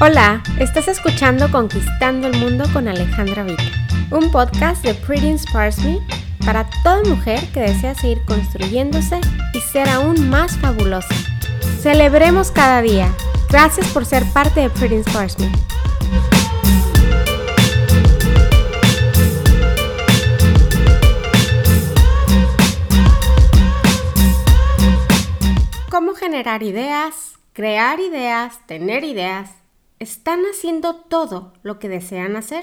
Hola, estás escuchando Conquistando el Mundo con Alejandra Vita, un podcast de Pretty Inspires Me para toda mujer que desea seguir construyéndose y ser aún más fabulosa. Celebremos cada día. Gracias por ser parte de Pretty Inspires Me. ¿Cómo generar ideas, crear ideas, tener ideas? ¿Están haciendo todo lo que desean hacer?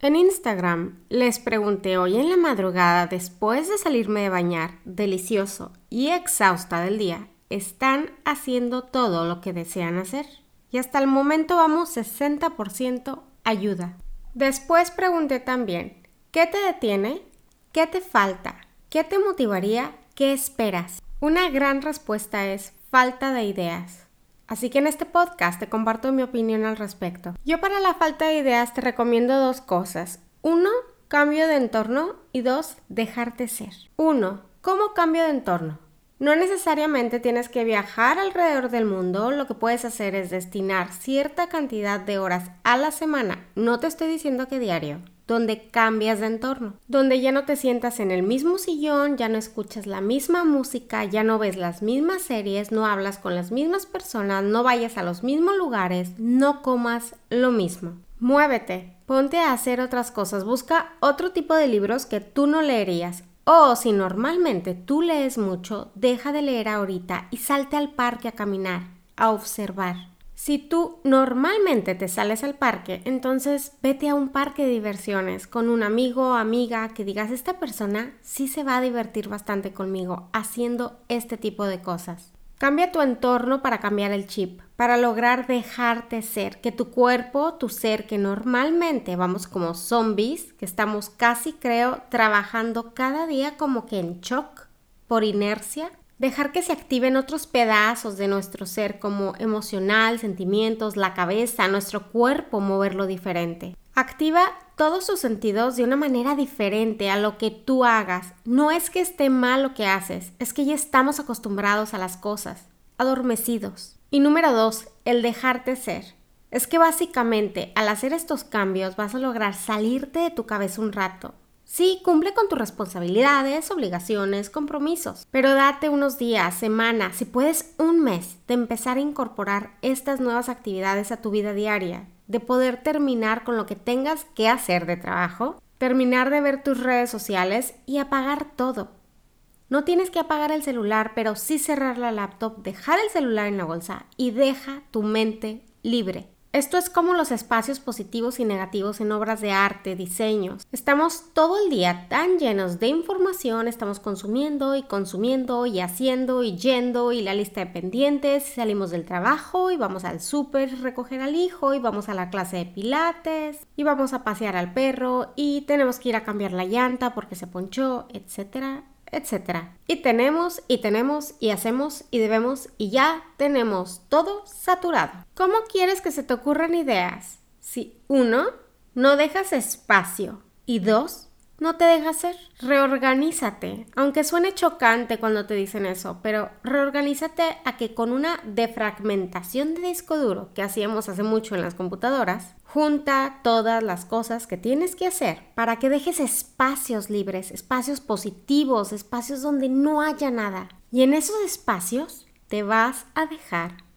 En Instagram les pregunté hoy en la madrugada, después de salirme de bañar, delicioso y exhausta del día, ¿están haciendo todo lo que desean hacer? Y hasta el momento vamos 60% ayuda. Después pregunté también, ¿qué te detiene? ¿Qué te falta? ¿Qué te motivaría? ¿Qué esperas? Una gran respuesta es falta de ideas. Así que en este podcast te comparto mi opinión al respecto. Yo para la falta de ideas te recomiendo dos cosas. Uno, cambio de entorno y dos, dejarte ser. Uno, ¿cómo cambio de entorno? No necesariamente tienes que viajar alrededor del mundo, lo que puedes hacer es destinar cierta cantidad de horas a la semana, no te estoy diciendo que diario, donde cambias de entorno, donde ya no te sientas en el mismo sillón, ya no escuchas la misma música, ya no ves las mismas series, no hablas con las mismas personas, no vayas a los mismos lugares, no comas lo mismo. Muévete, ponte a hacer otras cosas, busca otro tipo de libros que tú no leerías. O si normalmente tú lees mucho, deja de leer ahorita y salte al parque a caminar, a observar. Si tú normalmente te sales al parque, entonces vete a un parque de diversiones con un amigo o amiga que digas, esta persona sí se va a divertir bastante conmigo haciendo este tipo de cosas. Cambia tu entorno para cambiar el chip, para lograr dejarte ser, que tu cuerpo, tu ser, que normalmente vamos como zombies, que estamos casi creo trabajando cada día como que en shock, por inercia, dejar que se activen otros pedazos de nuestro ser como emocional, sentimientos, la cabeza, nuestro cuerpo, moverlo diferente. Activa todos sus sentidos de una manera diferente a lo que tú hagas. No es que esté mal lo que haces, es que ya estamos acostumbrados a las cosas, adormecidos. Y número dos, el dejarte ser. Es que básicamente al hacer estos cambios vas a lograr salirte de tu cabeza un rato, Sí, cumple con tus responsabilidades, obligaciones, compromisos, pero date unos días, semanas, si puedes un mes de empezar a incorporar estas nuevas actividades a tu vida diaria, de poder terminar con lo que tengas que hacer de trabajo, terminar de ver tus redes sociales y apagar todo. No tienes que apagar el celular, pero sí cerrar la laptop, dejar el celular en la bolsa y deja tu mente libre. Esto es como los espacios positivos y negativos en obras de arte, diseños. Estamos todo el día tan llenos de información, estamos consumiendo y consumiendo y haciendo y yendo y la lista de pendientes, salimos del trabajo y vamos al súper recoger al hijo y vamos a la clase de pilates y vamos a pasear al perro y tenemos que ir a cambiar la llanta porque se ponchó, etcétera, etcétera. Y tenemos y tenemos y hacemos y debemos y ya tenemos todo saturado. ¿Cómo quieres que se te ocurran ideas? Si uno, no dejas espacio y dos, no te dejas ser. Reorganízate. Aunque suene chocante cuando te dicen eso, pero reorganízate a que con una defragmentación de disco duro que hacíamos hace mucho en las computadoras, junta todas las cosas que tienes que hacer para que dejes espacios libres, espacios positivos, espacios donde no haya nada. Y en esos espacios te vas a dejar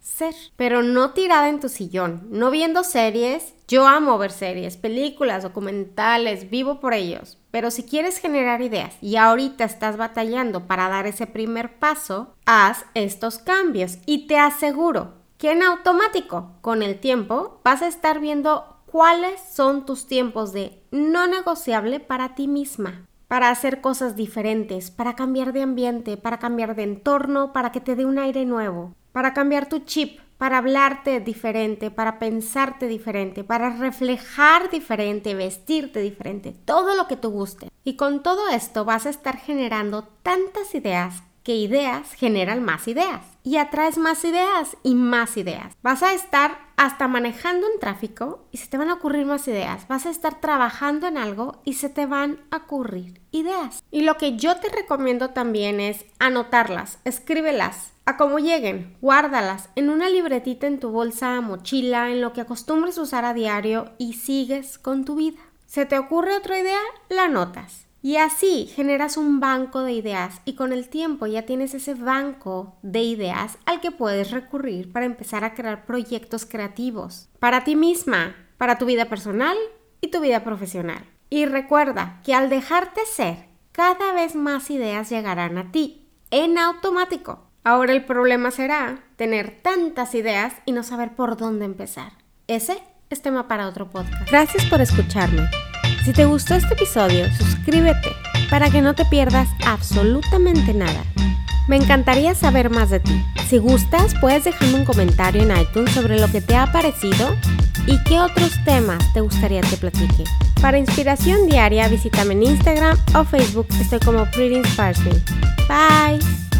pero no tirada en tu sillón, no viendo series. Yo amo ver series, películas, documentales, vivo por ellos. Pero si quieres generar ideas y ahorita estás batallando para dar ese primer paso, haz estos cambios y te aseguro que en automático, con el tiempo, vas a estar viendo cuáles son tus tiempos de no negociable para ti misma para hacer cosas diferentes, para cambiar de ambiente, para cambiar de entorno, para que te dé un aire nuevo para cambiar tu chip, para hablarte diferente, para pensarte diferente, para reflejar diferente, vestirte diferente, todo lo que te guste. Y con todo esto vas a estar generando tantas ideas que ideas generan más ideas y atraes más ideas y más ideas. Vas a estar hasta manejando en tráfico y se te van a ocurrir más ideas. Vas a estar trabajando en algo y se te van a ocurrir ideas. Y lo que yo te recomiendo también es anotarlas, escríbelas a como lleguen, guárdalas en una libretita en tu bolsa, mochila, en lo que acostumbres usar a diario y sigues con tu vida. ¿Se te ocurre otra idea? La anotas. Y así generas un banco de ideas y con el tiempo ya tienes ese banco de ideas al que puedes recurrir para empezar a crear proyectos creativos para ti misma, para tu vida personal y tu vida profesional. Y recuerda que al dejarte ser, cada vez más ideas llegarán a ti en automático. Ahora el problema será tener tantas ideas y no saber por dónde empezar. Ese es tema para otro podcast. Gracias por escucharme. Si te gustó este episodio, suscríbete para que no te pierdas absolutamente nada. Me encantaría saber más de ti. Si gustas, puedes dejarme un comentario en iTunes sobre lo que te ha parecido y qué otros temas te gustaría que platique. Para inspiración diaria, visítame en Instagram o Facebook. Estoy como Pretty Bye.